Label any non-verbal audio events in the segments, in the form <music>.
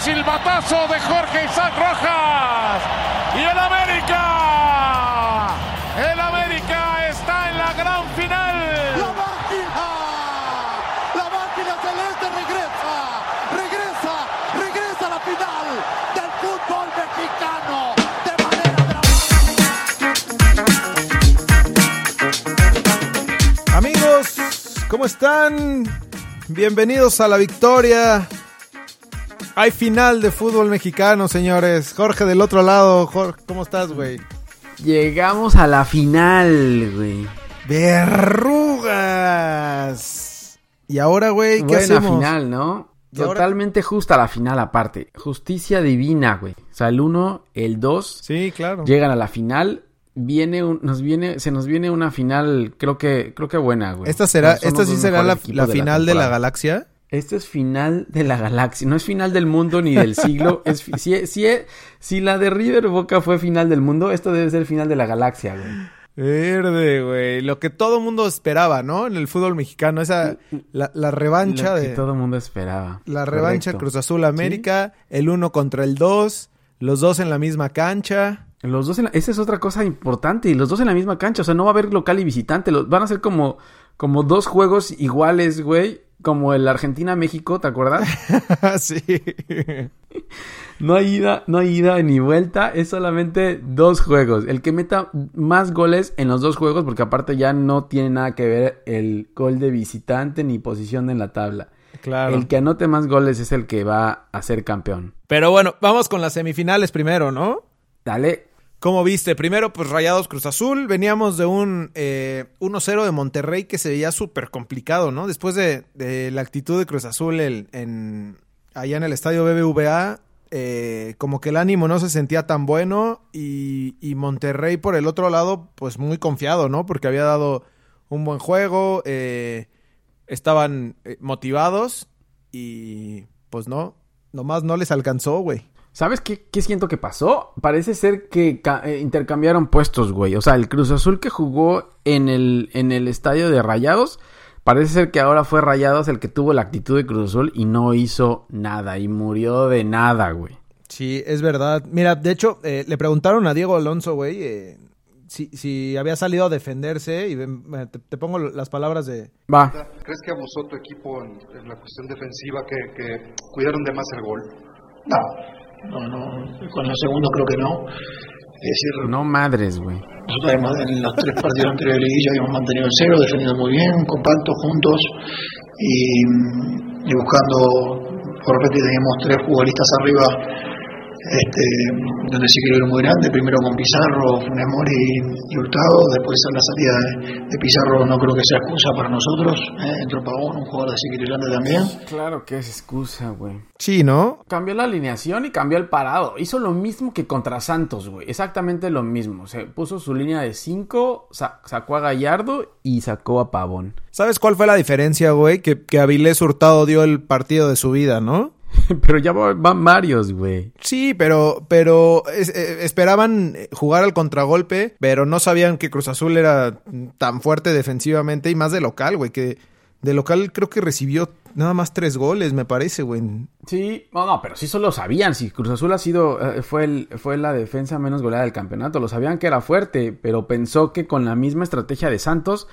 silbatazo de Jorge Isaac Rojas. Y el América. El América está en la gran final. La máquina. La máquina celeste regresa. Regresa. Regresa a la final del fútbol mexicano. De manera dramática. Amigos, ¿cómo están? Bienvenidos a la victoria. Hay final de fútbol mexicano, señores. Jorge del otro lado. Jorge, ¿cómo estás, güey? Llegamos a la final, güey. Verrugas. Y ahora, güey, ¿qué Buena hacemos? final, ¿no? Totalmente justa la final aparte. Justicia divina, güey. O sea, el 1, el 2 Sí, claro. llegan a la final. Viene un- nos viene, se nos viene una final, creo que, creo que buena, güey. Esta será, esta sí será la, final de la galaxia. Esto es final de la galaxia, no es final del mundo ni del siglo. <laughs> es, si, si, si la de River Boca fue final del mundo, esto debe ser final de la galaxia, güey. Verde, güey. Lo que todo mundo esperaba, ¿no? En el fútbol mexicano. Esa, la, la revancha Lo que de... todo mundo esperaba. La revancha Correcto. Cruz Azul América. El uno contra el dos. Los dos en la misma cancha. Los dos en la- esa es otra cosa importante, y los dos en la misma cancha, o sea, no va a haber local y visitante, los, van a ser como, como dos juegos iguales, güey, como el Argentina-México, ¿te acuerdas? <laughs> sí. No hay ida, no hay ida ni vuelta, es solamente dos juegos. El que meta más goles en los dos juegos, porque aparte ya no tiene nada que ver el gol de visitante ni posición en la tabla. Claro. El que anote más goles es el que va a ser campeón. Pero bueno, vamos con las semifinales primero, ¿no? Dale, ¿Cómo viste? Primero, pues Rayados Cruz Azul. Veníamos de un eh, 1-0 de Monterrey que se veía súper complicado, ¿no? Después de, la actitud de Cruz Azul en, allá en el estadio BBVA, eh, como que el ánimo no se sentía tan bueno y, y Monterrey por el otro lado, pues muy confiado, ¿no? Porque había dado un buen juego, eh, estaban eh, motivados y pues no, nomás no les alcanzó, güey. ¿Sabes qué, qué siento que pasó? Parece ser que eh, intercambiaron puestos, güey. O sea, el Cruz Azul que jugó en el, en el estadio de Rayados, parece ser que ahora fue Rayados el que tuvo la actitud de Cruz Azul y no hizo nada y murió de nada, güey. Sí, es verdad. Mira, de hecho, eh, le preguntaron a Diego Alonso, güey, eh, si, si había salido a defenderse y eh, te, te pongo las palabras de... Va. ¿Crees que abusó tu equipo en, en la cuestión defensiva, que, que cuidaron de más el gol? No, no, no, con el segundo creo que no. Es decir, No madres, güey. nosotros además en los tres partidos anteriores de liguilla habíamos mantenido el cero, defendiendo muy bien, compactos, juntos y, y buscando, por repente teníamos tres futbolistas arriba, este, donde sí que era muy grande, primero con Pizarro, Funes Mori y Hurtado, después a la salida de, de Pizarro no creo que sea excusa para nosotros, ¿eh? entró Pavón, un jugador desequilibrante también. Claro que es excusa, güey. Sí, ¿no? Cambió la alineación y cambió el parado. Hizo lo mismo que contra Santos, güey. Exactamente lo mismo. Se puso su línea de 5, sacó a Gallardo y sacó a Pavón. ¿Sabes cuál fue la diferencia, güey? Que, que Avilés Hurtado dio el partido de su vida, ¿no? <laughs> Pero ya va- van varios, güey. Sí, pero, pero es- eh, esperaban jugar al contragolpe, pero no sabían que Cruz Azul era tan fuerte defensivamente y más de local, güey, que de local creo que recibió nada más tres goles, me parece, güey. Sí, no, no, pero sí solo sabían. Si Cruz Azul ha sido, eh, fue, el, fue la defensa menos goleada del campeonato. Lo sabían que era fuerte, pero pensó que con la misma estrategia de Santos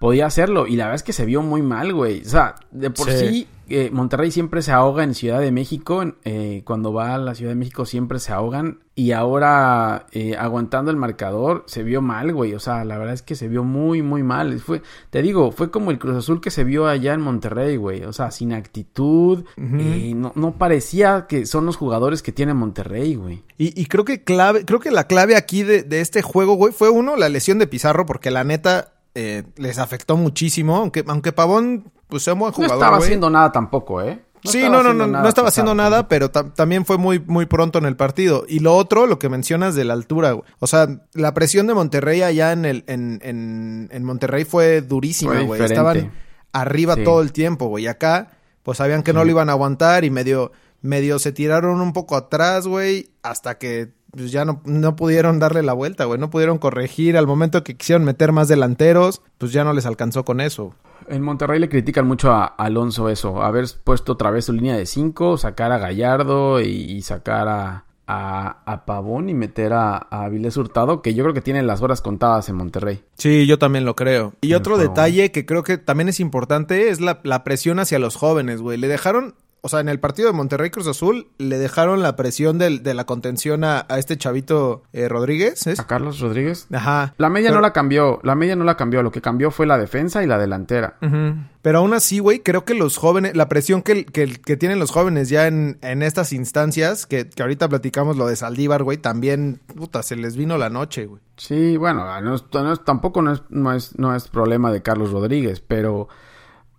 podía hacerlo. Y la verdad es que se vio muy mal, güey. O sea, de por Sí. sí, eh, Monterrey siempre se ahoga en Ciudad de México. eh, cuando va a la Ciudad de México siempre se ahogan. Y ahora, eh, aguantando el marcador, se vio mal, güey. O sea, la verdad es que se vio muy, muy mal. Fue, te digo, fue como el Cruz Azul que se vio allá en Monterrey, güey. O sea, sin actitud. eh, no, no parecía que son los jugadores que tiene Monterrey, güey. Y, y creo que clave, creo que la clave aquí de, de este juego, güey, fue uno, la lesión de Pizarro, porque la neta eh, les afectó muchísimo, aunque, aunque Pavón, pues sea un buen No jugador. estaba güey. haciendo nada tampoco, ¿eh? sí, estaba no, no, no, nada no estaba haciendo nada, pero ta- también fue muy, muy pronto en el partido. Y lo otro, lo que mencionas de la altura, güey. O sea, la presión de Monterrey allá en el, en, en, en Monterrey fue durísima, güey. Estaban arriba Sí. todo el tiempo, güey. Y acá, pues sabían que no lo iban a aguantar y medio, medio se tiraron un poco atrás, güey, hasta que pues, ya no, no pudieron darle la vuelta, güey. No pudieron corregir al momento que quisieron meter más delanteros, pues ya no les alcanzó con eso. En Monterrey le critican mucho a Alonso eso, haber puesto otra vez su línea de 5, sacar a Gallardo y, y sacar a, a, a, Pavón y meter a, a Vilés Hurtado, que yo creo que tiene las horas contadas en Monterrey. Sí, yo también lo creo. Y otro detalle que creo que también es importante es la, la presión hacia los jóvenes, güey. Le dejaron o sea, en el partido de Monterrey Cruz Azul le dejaron la presión del, de la contención a, a este chavito eh, Rodríguez. ¿es? ¿A Carlos Rodríguez? Ajá. La media Pero... no la cambió, la media no la cambió, lo que cambió fue la defensa y la delantera. Uh -huh. Pero aún así, güey, creo que los jóvenes, la presión que, que, que tienen los jóvenes ya en, en estas instancias, que, que, ahorita platicamos lo de Saldívar, güey, también, puta, se les vino la noche, güey. Sí, bueno, no es, no es, tampoco no es, no, es, no es problema de Carlos Rodríguez, pero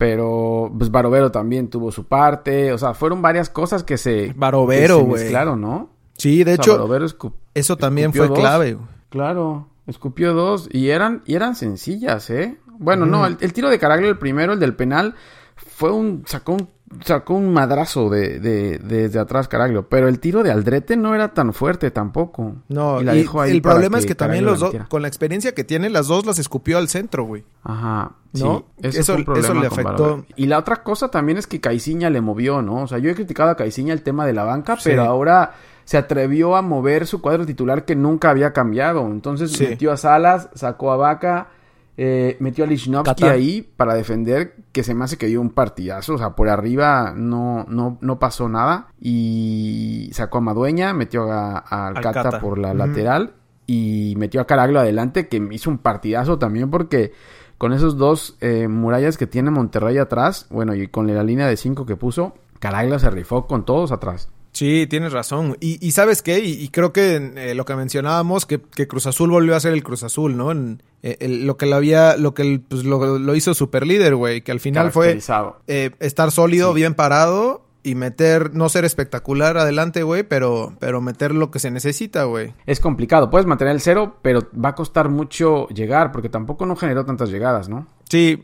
pero pues Barovero también tuvo su parte, o sea, fueron varias cosas que se Barovero, güey. Claro, ¿no? Sí, de o sea, hecho, Barovero eso también fue dos. clave. Güey. Claro, escupió dos y eran y eran sencillas, ¿eh? Bueno, mm. no, el, el, tiro de Caraglio el primero, el del penal fue un sacó un sacó un madrazo de, de, de, desde atrás Caraglio, pero el tiro de Aldrete no era tan fuerte tampoco. No, y la dejó ahí el problema es que también los dos, con la experiencia que tiene, las dos las escupió al centro, güey. Ajá. ¿No? Sí, eso, eso, eso le afectó. Y la otra cosa también es que Caiciña le movió, ¿no? O sea, yo he criticado a Caiciña el tema de la banca, sí. pero ahora se atrevió a mover su cuadro titular que nunca había cambiado. Entonces sí. metió a Salas, sacó a Vaca. Eh, metió a Lichnowsky ahí para defender, que se me hace que dio un partidazo. O sea, por arriba no, no, no pasó nada. Y sacó a Madueña, metió a, a Alcata, Alcata, por la mm. lateral. Y metió a Caraglio adelante, que hizo un partidazo también porque con esos dos eh, murallas que tiene Monterrey atrás, bueno, y con la línea de cinco que puso, Caraglio se rifó con todos atrás. Sí, tienes razón. Y, y ¿sabes qué? Y, y creo que eh, lo que mencionábamos, que, que, Cruz Azul volvió a ser el Cruz Azul, ¿no? En, eh, el, lo que lo había, lo que pues, lo, lo, hizo super líder, güey. Que al final fue eh, estar sólido, sí. bien parado y meter, no ser espectacular adelante, güey, pero, pero meter lo que se necesita, güey. Es complicado, puedes mantener el cero, pero va a costar mucho llegar, porque tampoco no generó tantas llegadas, ¿no? Sí,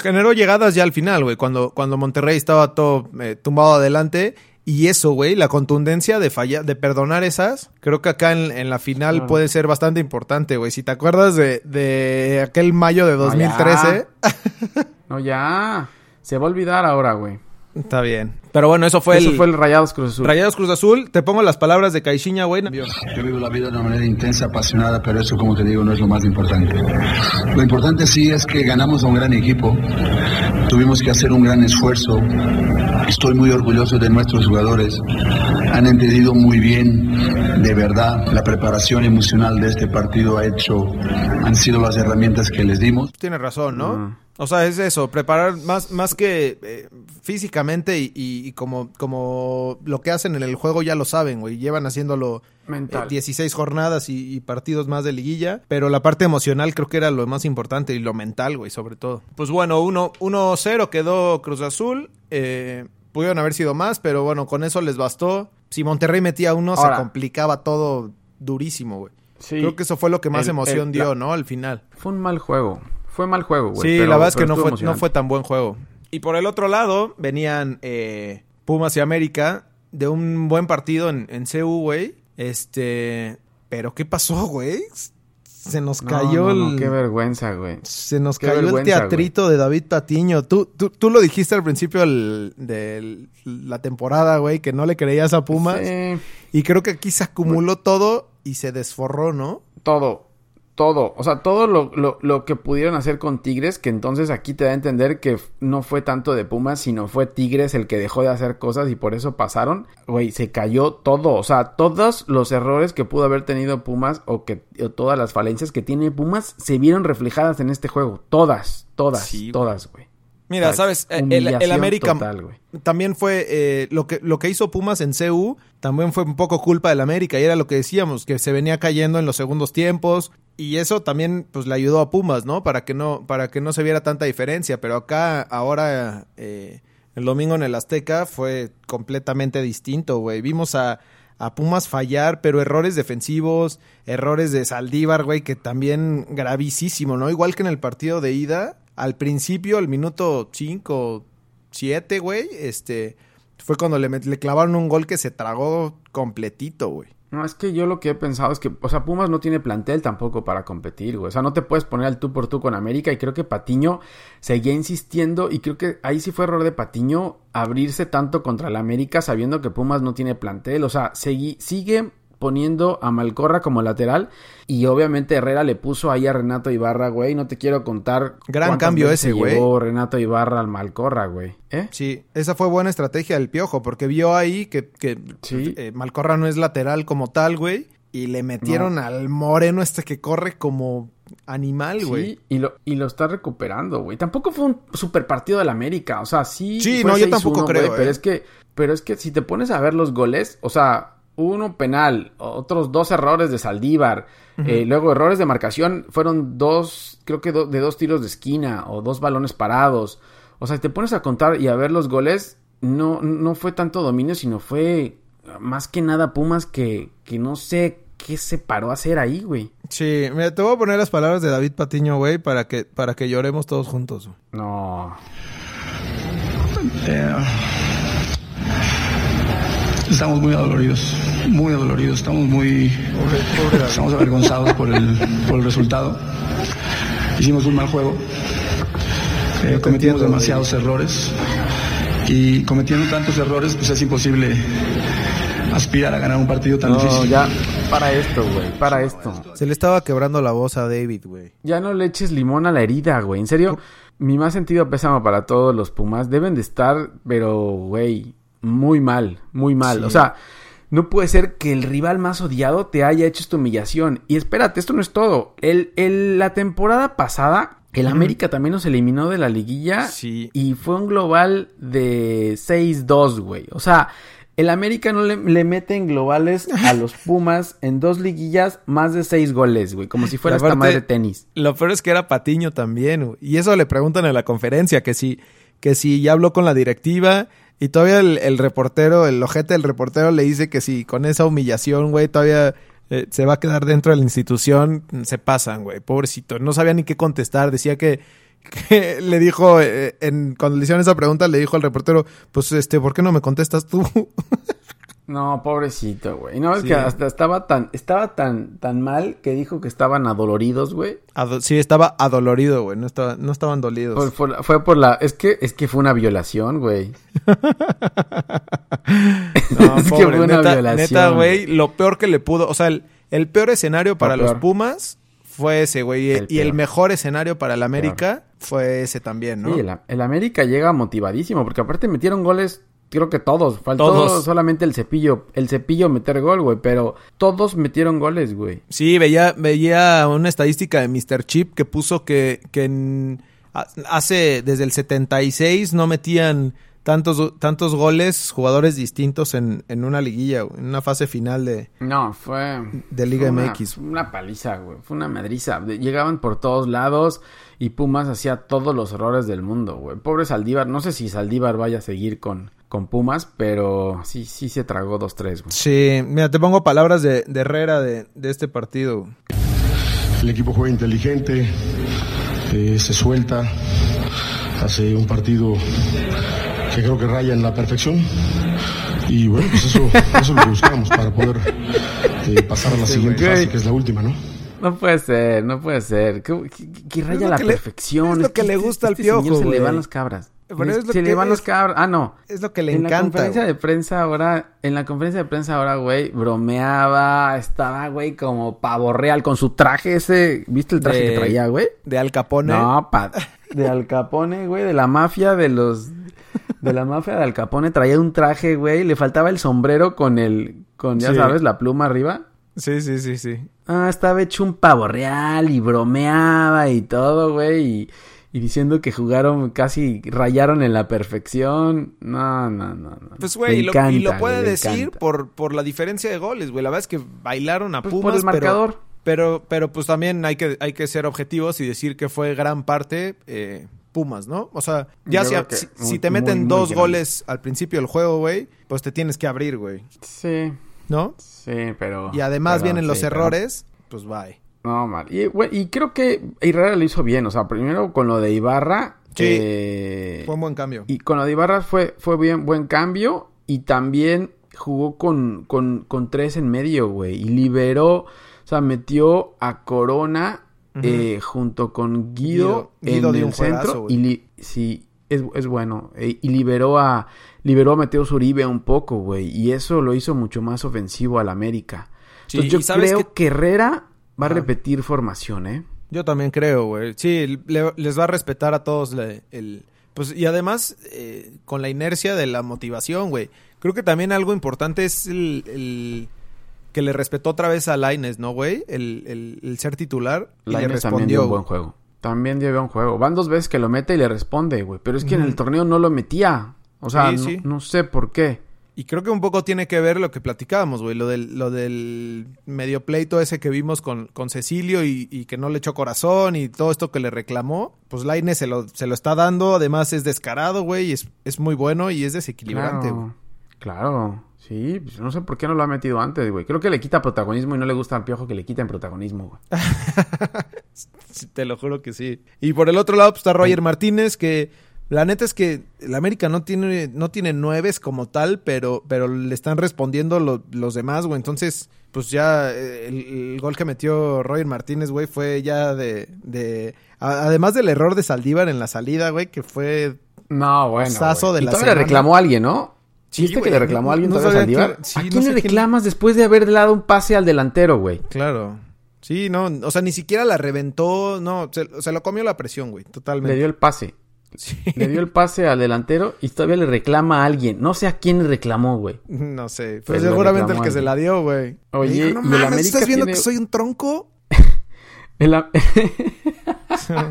generó llegadas ya al final, güey, cuando, cuando Monterrey estaba todo eh, tumbado adelante y eso, güey, la contundencia de fallar, de perdonar esas, creo que acá en, en la final claro. puede ser bastante importante, güey. Si te acuerdas de, de aquel mayo de 2013. No, ya. no, ya. Se va a olvidar ahora, güey. Está bien. Pero bueno, eso fue eso el... fue el Rayados Cruz Azul. Rayados Cruz Azul. Te pongo las palabras de Caixinha, güey. Yo vivo la vida de una manera intensa, apasionada, pero eso, como te digo, no es lo más importante. Lo importante sí es que ganamos a un gran equipo. Tuvimos que hacer un gran esfuerzo. Estoy muy orgulloso de nuestros jugadores. Han entendido muy bien, de verdad, la preparación emocional de este partido ha hecho, han sido las herramientas que les dimos. Tienes razón, ¿no? -huh. O sea, es eso, preparar más, más que eh, físicamente y, y, y, como, como lo que hacen en el juego ya lo saben, güey. Llevan haciéndolo Mental. Eh, 16 jornadas y, y, partidos más de liguilla. Pero la parte emocional creo que era lo más importante y lo mental, güey, sobre todo. Pues bueno, 1-0 quedó Cruz Azul. Eh, pudieron haber sido más, pero bueno, con eso les bastó. Si Monterrey metía uno, Ahora, se complicaba todo durísimo, güey. Sí, creo que eso fue lo que más el, emoción el, dio, la... ¿no? Al final. Fue un mal juego fue mal juego, güey. Sí, pero, la verdad es que no fue, no fue tan buen juego. Y por el otro lado, venían eh, Pumas y América de un buen partido en, en CU, güey. Este. Pero, ¿qué pasó, güey? Se nos cayó no, no, no, el. Qué vergüenza, güey. Se nos qué cayó el teatrito güey. de David Patiño. Tú, tú, tú lo dijiste al principio del, de la temporada, güey, que no le creías a Pumas. Sí. Y creo que aquí se acumuló todo y se desforró, ¿no? Todo todo, o sea, todo lo, lo, lo, que pudieron hacer con Tigres, que entonces aquí te da a entender que no fue tanto de Pumas, sino fue Tigres el que dejó de hacer cosas y por eso pasaron. Güey, se cayó todo, o sea, todos los errores que pudo haber tenido Pumas o que o todas las falencias que tiene Pumas se vieron reflejadas en este juego. Todas, todas, sí, todas, güey. Mira, sabes, el, el, América total, también fue eh, lo que lo que hizo Pumas en CU, también fue un poco culpa del América y era lo que decíamos, que se venía cayendo en los segundos tiempos y eso también pues le ayudó a Pumas, ¿no? Para que no para que no se viera tanta diferencia, pero acá ahora eh, el domingo en el Azteca fue completamente distinto, güey. Vimos a a Pumas fallar, pero errores defensivos, errores de Saldívar, güey, que también gravísimo, ¿no? Igual que en el partido de ida, al principio, al minuto 5, 7, güey, este, fue cuando le, le, clavaron un gol que se tragó completito, güey. No, es que yo lo que he pensado es que, o sea, Pumas no tiene plantel tampoco para competir, güey. O sea, no te puedes poner al tú por tú con América y creo que Patiño seguía insistiendo y creo que ahí sí fue error de Patiño abrirse tanto contra la América sabiendo que Pumas no tiene plantel. O sea, sigue poniendo a Malcorra como lateral y obviamente Herrera le puso ahí a Renato Ibarra, güey, no te quiero contar gran cambio ese, güey. Llevó Renato Ibarra al Malcorra, güey. ¿Eh? Sí, esa fue buena estrategia del Piojo porque vio ahí que, que eh, Malcorra no es lateral como tal, güey, y le metieron al moreno este que corre como animal, güey. Sí, y lo, y lo está recuperando, güey. Tampoco fue un super partido del América, o sea, sí. Sí, no, yo tampoco creo, pero eh. es que pero es que si te pones a ver los goles, o sea, uno penal, otros dos errores de Saldívar, eh, luego errores de marcación, fueron dos, creo que de dos tiros de esquina o dos balones parados. O sea, si te pones a contar y a ver los goles, no, no fue tanto dominio, sino fue más que nada Pumas que, que no sé qué se paró a hacer ahí, güey. Sí, mira, te voy a poner las palabras de David Patiño, güey, para que, para que lloremos todos juntos. No. Eh, Estamos muy adoloridos, muy adoloridos, estamos muy, estamos avergonzados por el, por el resultado. Hicimos un mal juego, eh, cometimos demasiados errores y cometiendo tantos errores pues es imposible aspirar a ganar un partido tan difícil. ya, para esto, güey, para esto. Se le estaba quebrando la voz a David, güey. Ya no le eches limón a la herida, güey. En serio, mi más sentido pésamo para todos los Pumas. Deben de estar, pero, güey, muy mal, muy mal. O sea, no puede ser que el rival más odiado te haya hecho esta humillación. Y espérate, esto no es todo. El, el la temporada pasada, el América también nos eliminó de la liguilla. Sí. Y fue un global de 6-2, güey. O sea, el América no le, le mete en globales a los <laughs> Pumas en dos liguillas más de seis goles, güey. Como si fuera esta madre de tenis. Lo peor es que era Patiño también, güey. Y eso le preguntan en la conferencia, que si, que si ya habló con la directiva y todavía el, reportero, el ojete del reportero le dice que si con esa humillación, güey, todavía eh, se va a quedar dentro de la institución, se pasan, güey, pobrecito. No sabía ni qué contestar, decía que, <laughs> le dijo, eh, en, cuando le hicieron esa pregunta, le dijo al reportero, pues, este, ¿por qué no me contestas tú? <laughs> No, pobrecito, güey. No, es que hasta estaba tan, estaba tan, tan mal que dijo que estaban adoloridos, güey. sí, estaba adolorido, güey. No, estaba, no estaban dolidos. fue por la, es que, es que fue una violación, güey. <laughs> no, <laughs> es que fue una violación. Neta, güey, lo peor que le pudo, o sea, el, el peor escenario para los Pumas fue ese, güey. y el mejor escenario para el América fue ese también, ¿no? Sí, el, el América llega motivadísimo, porque aparte metieron goles creo que todos. Faltó solamente el cepillo. El cepillo meter gol, güey. Pero todos metieron goles, güey. Sí, veía, veía una estadística de Mr. Chip que puso que, que hace desde el 76 no metían tantos, tantos goles jugadores distintos en, en una liguilla, en una fase final de... No, fue... De Liga MX. Una paliza, güey. Fue una madriza. Llegaban por todos lados y Pumas hacía todos los errores del mundo, güey. Pobre Saldívar. No sé si Saldívar vaya a seguir con, con Pumas, pero sí, sí se tragó 2-3, güey. Sí, mira, te pongo palabras de, Herrera de, este partido. El equipo juega inteligente, eh, se suelta, hace un partido que creo que raya en la perfección. Y bueno, pues eso, <laughs> eso es lo que buscamos para poder eh, pasar a la siguiente fase, que es la última, ¿no? No puede ser, no puede ser. Que, raya la perfección. es lo que, le gusta este al piojo. Se le van las cabras. Se le van los cabras. Ah, no. Es lo que le en encanta. En la conferencia de prensa ahora, en la conferencia de prensa ahora, güey, bromeaba, estaba, güey, como pavo real con su traje ese. ¿Viste el traje que traía, güey? De Al Capone. No, pa, de Al Capone, güey, de la mafia de los de la mafia de Al Capone traía un traje, güey, le faltaba el sombrero con el con ya sabes, la pluma arriba. Sí, sí, sí, sí. Ah, estaba hecho un pavo real y bromeaba y todo, güey, y, diciendo que jugaron casi rayaron en la perfección. No, no, no, no. Pues güey, y, lo, puede decir por por la diferencia de goles, güey. La verdad es que bailaron a pues Pumas, por el marcador. Pero, pero, pues también hay que, hay que ser objetivos y decir que fue gran parte eh, Pumas, ¿no? O sea, ya si, te meten dos goles al principio del juego, güey, pues te tienes que abrir, güey. Sí. ¿No? Sí, pero... Y además vienen los errores, pues bye. No, mal. Y, y creo que Herrera lo hizo bien. O sea, primero con lo de Ibarra. Sí. Eh, fue un buen cambio. Y con lo de Ibarra fue, fue bien, buen cambio. Y también jugó con, con, con tres en medio, güey. Y liberó, o sea, metió a Corona eh, junto con Guido, Guido en dio el juegazo, centro. Y li- sí, es, es bueno. Eh, y liberó a, liberó a Mateo Zuribe un poco, güey. Y eso lo hizo mucho más ofensivo al América. Sí, Entonces yo creo que- que Herrera va a repetir formación, ¿eh? Yo también creo, güey. Sí, le- les va a respetar a todos le- el... Pues, y además, eh, con la inercia de la motivación, güey. Creo que también algo importante es el... el- que le respetó otra vez a Laines, ¿no, güey? El, el- el ser titular. Y le también dio un buen juego. También dio un juego. Van dos veces que lo mete y le responde, güey. Pero es que en el torneo no lo metía. O sea, Sí, no, sí. no sé por qué. Y creo que un poco tiene que ver lo que platicábamos, güey. Lo del, lo del medio pleito ese que vimos con, con Cecilio y, y que no le echó corazón y todo esto que le reclamó. Pues Laines se lo, se lo está dando. Además es descarado, güey. Y es, es muy bueno y es desequilibrante, güey. Claro. Claro. Sí, pues no sé por qué no lo ha metido antes, güey. Creo que le quita protagonismo y no le gusta al piojo que le quiten protagonismo, güey. <laughs> Te lo juro que sí. Y por el otro lado pues, está Roger Martínez, que la neta es que el América no tiene, no tiene nueves como tal, pero, pero le están respondiendo lo- los demás, güey. Entonces, pues ya eh, el, el gol que metió Roger Martínez, güey, fue ya de... de a- además del error de Saldívar en la salida, güey, que fue... No, bueno. Sazo de y la todavía le reclamó a alguien, ¿no? Sí, ¿Viste que le reclamó a alguien no todavía Saldívar? quién- sí, ¿A no quién sé le quién- reclamas después de haber dado un pase al delantero, güey? Claro. Sí, no, o sea, ni siquiera la reventó, no, se, se lo comió la presión, güey, Le totalmente. dio el pase. Sí. Le dio el pase al delantero y todavía le reclama a alguien. No sé a quién le reclamó, güey. No sé, Pero seguramente el que se la dio, güey. Oye, dijo, y no el mames, América ¿estás viendo tiene- que soy un tronco? <laughs> El a- <laughs>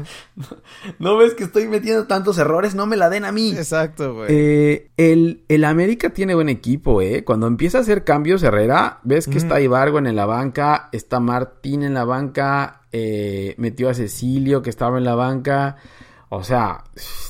¿No ves que estoy metiendo tantos errores? No me la den a mí. Exacto, güey. Eh, el, el América tiene buen equipo, ¿eh? Cuando empieza a hacer cambios Herrera, ves que está Ibargo en la banca, está Martín en la banca, eh, metió a Cecilio que estaba en la banca. O sea,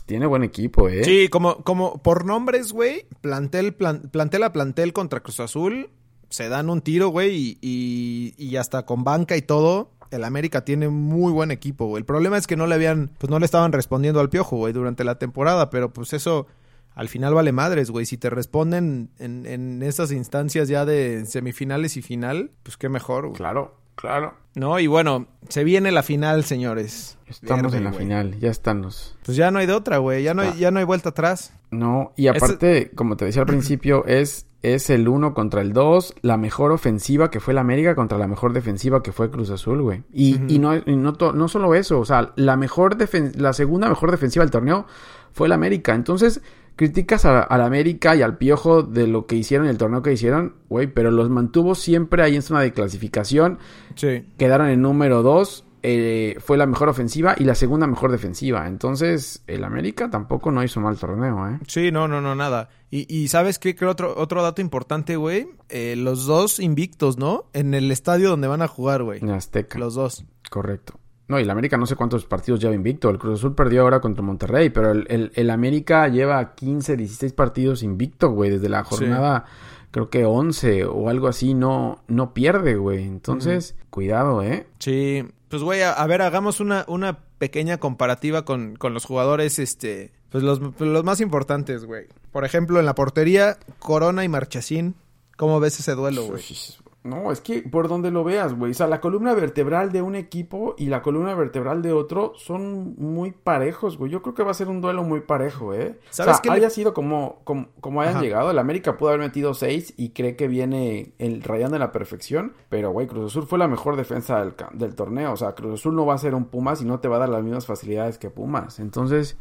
tiene buen equipo, ¿eh? Sí, como, como por nombres, güey, plantel, plan- plantel a plantel contra Cruz Azul, se dan un tiro, güey, y, y, y hasta con banca y todo, el América tiene muy buen equipo, güey. El problema es que no le habían, pues no le estaban respondiendo al piojo, güey, durante la temporada, pero pues eso al final vale madres, güey. Si te responden en, en esas instancias ya de semifinales y final, pues qué mejor, güey. Claro, claro. No, y bueno, se viene la final, señores. Estamos Verde, en la güey. final, ya estamos. Pues ya no hay de otra, güey. Ya no hay, ya no hay vuelta atrás. No, y aparte, como te decía al principio, es, es el 1 contra el 2, la mejor ofensiva que fue la América contra la mejor defensiva que fue Cruz Azul, güey. Y, y no, y no, to- no solo eso, o sea, la mejor defen- la segunda mejor defensiva del torneo fue la América. Entonces, criticas a, a la América y al Piojo de lo que hicieron, el torneo que hicieron, güey, pero los mantuvo siempre ahí en zona de clasificación, Sí. quedaron en número 2. fue la mejor ofensiva y la segunda mejor defensiva. Entonces, el América tampoco no hizo mal torneo, ¿eh? Sí, no, no, no, nada. Y, y ¿sabes qué? Creo otro, otro dato importante, güey. Eh, los dos invictos, ¿no? En el estadio donde van a jugar, güey. En Azteca. Los dos. Correcto. No, y el América no sé cuántos partidos lleva invicto. El Cruz Azul perdió ahora contra Monterrey, pero el, el- el América lleva 15, 16 partidos invicto, güey. Desde la jornada, creo que 11 o algo así, no, no pierde, güey. Entonces, cuidado, ¿eh? Sí. Pues, güey, a, a ver, hagamos una, una pequeña comparativa con, con los jugadores, este... Pues los, los más importantes, güey. Por ejemplo, en la portería, Corona y Marchesín. ¿Cómo ves ese duelo, güey? No, es que por donde lo veas, güey. O sea, la columna vertebral de un equipo y la columna vertebral de otro son muy parejos, güey. Yo creo que va a ser un duelo muy parejo, ¿eh? ¿Sabes o sea, qué le- haya sido como, como, como hayan Ajá. llegado. El América pudo haber metido seis y cree que viene el rayando en la perfección. Pero, güey, Cruz Azul fue la mejor defensa del, del torneo. O sea, Cruz Azul no va a ser un Pumas y no te va a dar las mismas facilidades que Pumas. Entonces,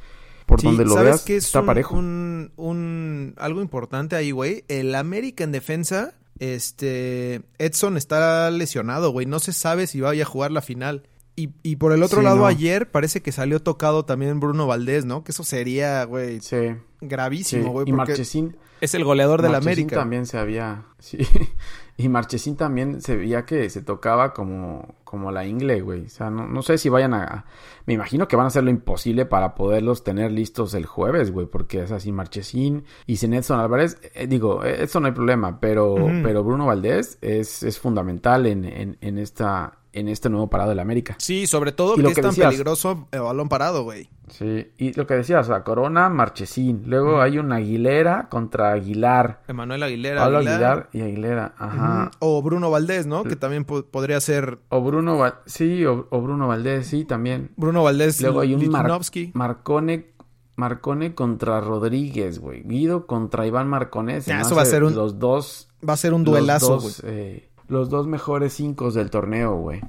por Sí, donde lo ¿sabes veas, qué es está un- parejo. Un, un- algo importante ahí, güey. El América en defensa, este, Edson está lesionado, güey. No se sabe si vaya a jugar la final. Y, y por el otro Sí, lado, no. ayer parece que salió tocado también Bruno Valdés, ¿no? Que eso sería, güey, Sí. gravísimo, güey. Y Marchesín. es el goleador de la Marchesín América. también se había. Sí. <laughs> Y Marchesín también se veía que se tocaba como, como la ingle, güey. O sea, no, no sé si vayan a. Me imagino que van a hacer lo imposible para poderlos tener listos el jueves, güey. Porque es así, Marchesín y sin Edson Álvarez. eh, digo, eso no hay problema. Pero, pero Bruno Valdés es, es fundamental en, en, en esta. En este nuevo parado del América. Sí, sobre todo Y que lo es tan decías- peligroso el balón parado, güey. Sí, y lo que decías, sea, Corona, Marchesín. Luego hay un Aguilera contra Aguilar. Emanuel Aguilera. Pablo Aguilar. Aguilar y Aguilera, ajá. O Bruno Valdés, ¿no? Que también po- podría ser O Bruno, Val- sí, o, o Bruno Valdés, sí, también. Bruno Valdés Luego hay un Mar-. Marcone, Marcone contra Rodríguez, güey. Guido contra Iván Marcone. Se Ya, eso va a ser un- Los dos... Va a ser un duelazo, güey. eh, los dos mejores cinco del torneo, güey.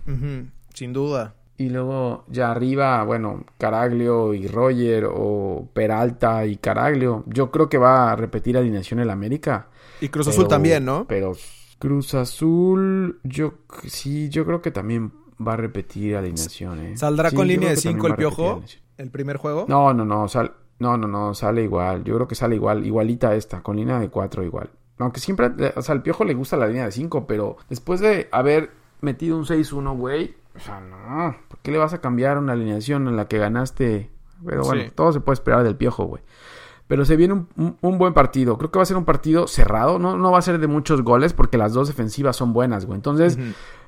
Sin duda. Y luego ya arriba, bueno, Caraglio y Roger o Peralta y Caraglio. Yo creo que va a repetir alineación el América. Y Cruz Pero- Azul también, ¿no? Pero Cruz Azul, yo sí, yo creo que también va a repetir alineación, ¿eh? ¿Saldrá Sí, con línea de 5 el piojo? ¿El primer juego? No, no, no, sal, no, no, no, sale igual. Yo creo que sale igual, igualita esta, con línea de 4 igual. Aunque siempre, eh, o sea, al piojo le gusta la línea de 5, pero después de haber metido un 6-1, güey, o sea, no, ¿por qué le vas a cambiar una alineación en la que ganaste? Pero bueno, Sí. todo se puede esperar del piojo, güey. Pero se viene un, un- un buen partido. Creo que va a ser un partido cerrado. No, no va a ser de muchos goles porque las dos defensivas son buenas, güey. Entonces,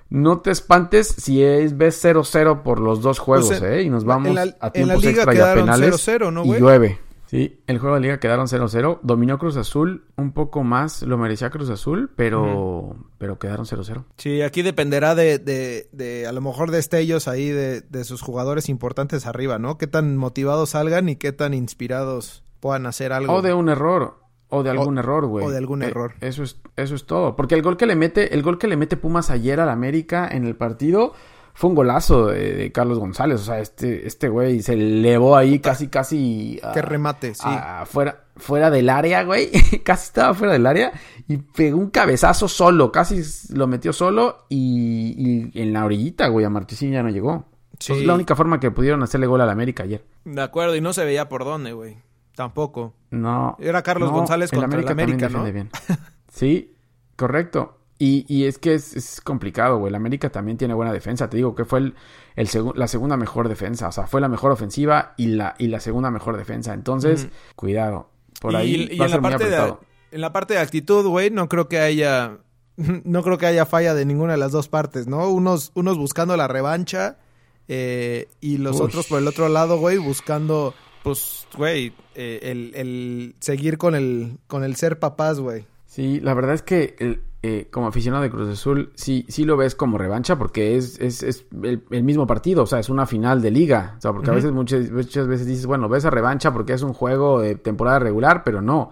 no te espantes si es ves 0-0 por los dos juegos, Pues en- ¿eh? Y nos vamos la- a liga extra y a penales. 0-0, ¿no, y llueve. Sí, el juego de liga quedaron 0-0. Dominó Cruz Azul. Un poco más lo merecía Cruz Azul, pero, pero quedaron 0-0. Sí, aquí dependerá de, de, de a lo mejor destellos ahí de, de sus jugadores importantes arriba, ¿no? Qué tan motivados salgan y qué tan inspirados puedan hacer algo. O de un error. O de algún O- error, güey. o de algún Eh, error. Eso es, eso es todo. Porque el gol que le mete, el gol que le mete Pumas ayer al América en el partido fue un golazo de, de Carlos González. O sea, este, este güey se elevó ahí casi, casi. Qué ah, remate, sí. fuera, fuera del área, güey. <laughs> casi estaba fuera del área. Y pegó un cabezazo solo. Casi lo metió solo. Y, y en la orillita, güey. A Marchesín ya no llegó. Sí. Es la única forma que pudieron hacerle gol al América ayer. De acuerdo, y no se veía por dónde, güey. Tampoco. No. Era Carlos González contra el también América, ¿no? defiende bien. <laughs> Sí, correcto. Y, y es que es, es complicado, güey. El América también tiene buena defensa. Te digo que fue el, el la segunda mejor defensa. O sea, fue la mejor ofensiva y la, y la segunda mejor defensa. Entonces, cuidado. Por y, ahí y va a en, la parte de, en la parte de actitud, güey, no creo que haya <laughs> no creo que haya falla de ninguna de las dos partes, ¿no? Unos unos buscando la revancha eh, y los Uy. otros por el otro lado, güey, buscando pues, güey, eh, el, el seguir con el con el ser papás, güey. Sí, la verdad es que el- eh, como aficionado de Cruz Azul, sí, sí lo ves como revancha porque es, es, es el, el mismo partido, o sea, es una final de liga. O sea, porque a veces, muchas, muchas veces dices, bueno, ves a revancha porque es un juego de temporada regular, pero no.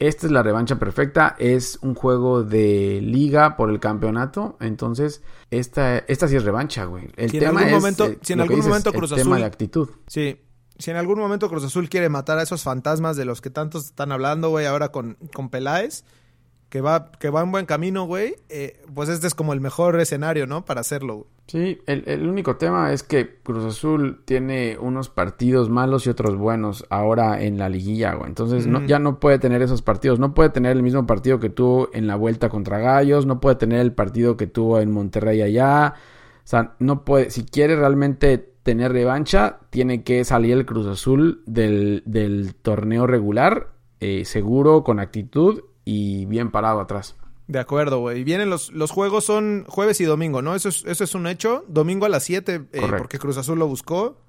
Esta es la revancha perfecta, es un juego de liga por el campeonato, entonces esta, esta sí es revancha, güey. El Si en tema algún es, momento- eh, si en algún dices, momento el Cruz tema Azul- de actitud. Sí. Si en algún momento Cruz Azul quiere matar a esos fantasmas de los que tantos están hablando, güey, ahora con, con Peláez, que va, que va en buen camino, güey, eh, pues este es como el mejor escenario, ¿no? Para hacerlo, güey. Sí, el, el único tema es que Cruz Azul tiene unos partidos malos y otros buenos ahora en la liguilla, güey. Entonces no- ya no puede tener esos partidos. No puede tener el mismo partido que tuvo en la vuelta contra Gallos. No puede tener el partido que tuvo en Monterrey allá. O sea, no puede. Si quiere realmente tener revancha, tiene que salir el Cruz Azul del, del torneo regular, eh, seguro, con actitud y bien parado atrás. De acuerdo, güey. Y vienen los, los juegos son jueves y domingo, ¿no? Eso es, eso es un hecho. Domingo a las 7, eh, porque Cruz Azul lo buscó.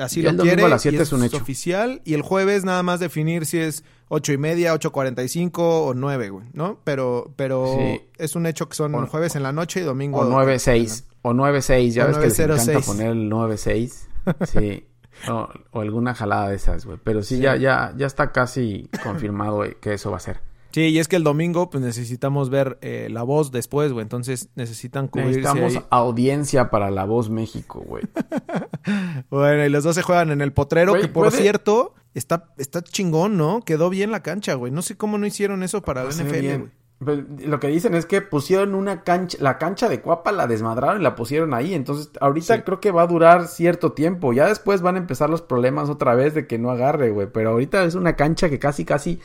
Así Y lo el domingo quiere. a las 7 y es un hecho. oficial. Y el jueves nada más definir si es ocho y media, 8.45 o 9, güey, ¿no? Pero, pero Sí. es un hecho que son O- jueves en la noche y domingo. O 9-6. O 9-6. Ya O ves que les encanta 9-0-6. poner el 9-6. <laughs> Sí. O, o alguna jalada de esas, güey. Pero sí, Ya, ya, ya está casi confirmado güey, que eso va a ser. Sí, y es que el domingo pues necesitamos ver eh, la voz después, güey. Entonces necesitan cubrirse Necesitamos ahí. audiencia para La Voz México, güey. <laughs> Bueno, y los dos se juegan en el potrero, Güey, que por puede- cierto, está, está chingón, ¿no? Quedó bien la cancha, güey. No sé cómo no hicieron eso para la NFL, bien. güey. Pero lo que dicen es que pusieron una cancha, la cancha de Cuapa la desmadraron y la pusieron ahí. Entonces, ahorita Sí. creo que va a durar cierto tiempo. Ya después van a empezar los problemas otra vez de que no agarre, güey. Pero ahorita es una cancha que casi, casi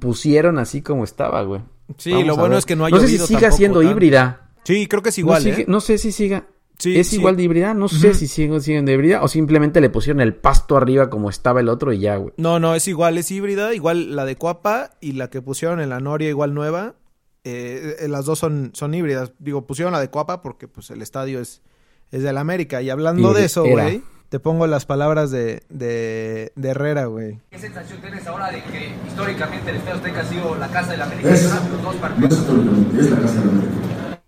pusieron así como estaba, güey. Sí, Vamos lo bueno ver. es que no ha No sé si siga tampoco siendo tanto. híbrida. Sí, creo que es igual, no, sigue- ¿eh? no sé si siga. Sí, ¿Es sí. igual de híbrida? No sé si siguen de híbrida o simplemente le pusieron el pasto arriba como estaba el otro y ya, güey. No, no, es igual, es híbrida, igual la de Cuapa y la que pusieron en la Noria, igual nueva. Eh, eh, las dos son, son híbridas. Digo, pusieron la de Cuapa porque pues el estadio es, es del América. Y hablando de eso, güey, te pongo las palabras de, de, de Herrera, güey. ¿Qué sensación tienes ahora de que históricamente el Estadio Azteca ha sido la casa del América? Es, los dos partidos. es la casa del América.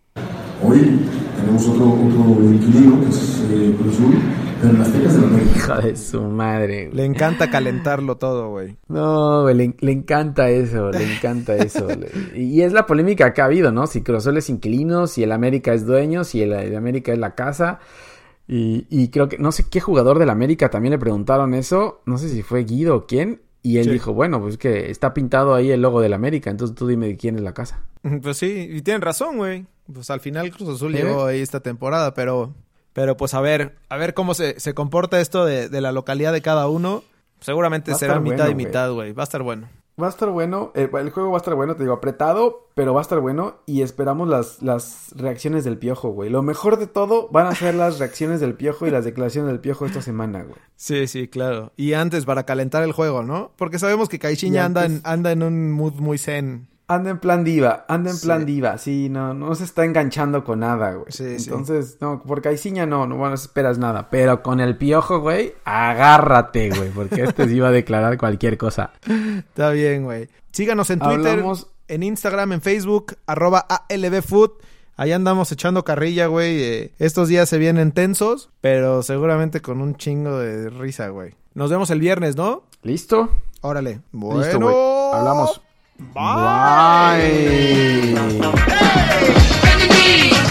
Hoy tenemos otro, otro inquilino, que es eh, Cruz Azul, pero las Azteca es de la América. Hija de su madre. Güey. Le encanta calentarlo todo, güey. No, güey, le, le, encanta eso, le encanta eso. y es la polémica que ha habido, ¿no? Si Cruz Azul es inquilino, si el América es dueño, si el, el América es la casa. Y, y, creo que, no sé qué jugador del América también le preguntaron eso, no sé si fue Guido o quién, y él sí. dijo, bueno, pues que está pintado ahí el logo del América, entonces tú dime quién es la casa. Pues sí, y tienen razón, güey. Pues al final Cruz Azul llegó ahí esta temporada, pero, pero pues a ver, a ver cómo se, se comporta esto de, de, la localidad de cada uno. Seguramente será mitad bueno, y mitad, güey. Va a estar bueno. Va a estar bueno, el, el, juego va a estar bueno, te digo, apretado, pero va a estar bueno y esperamos las, las reacciones del piojo, güey. Lo mejor de todo van a ser las reacciones del piojo y las declaraciones del piojo esta semana, güey. Sí, sí, claro. Y antes para calentar el juego, ¿no? Porque sabemos que Caixinha anda en, anda en un mood muy zen. Anda en plan diva, anda en sí. plan diva, sí, no, no se está enganchando con nada, güey. Sí, Entonces, sí. no, por Caixinha no, no, bueno, esperas nada. Pero con el piojo, güey, agárrate, güey, porque este se iba a declarar cualquier cosa. <laughs> Está bien, güey. Síganos en Twitter, Hablamos... en Instagram, en Facebook, arroba ALBFood. Ahí andamos echando carrilla, güey. Eh, estos días se vienen tensos, pero seguramente con un chingo de risa, güey. Nos vemos el viernes, ¿no? ¿Listo? Órale. Bueno. Listo, güey. Hablamos. Bye. Bye. Hey!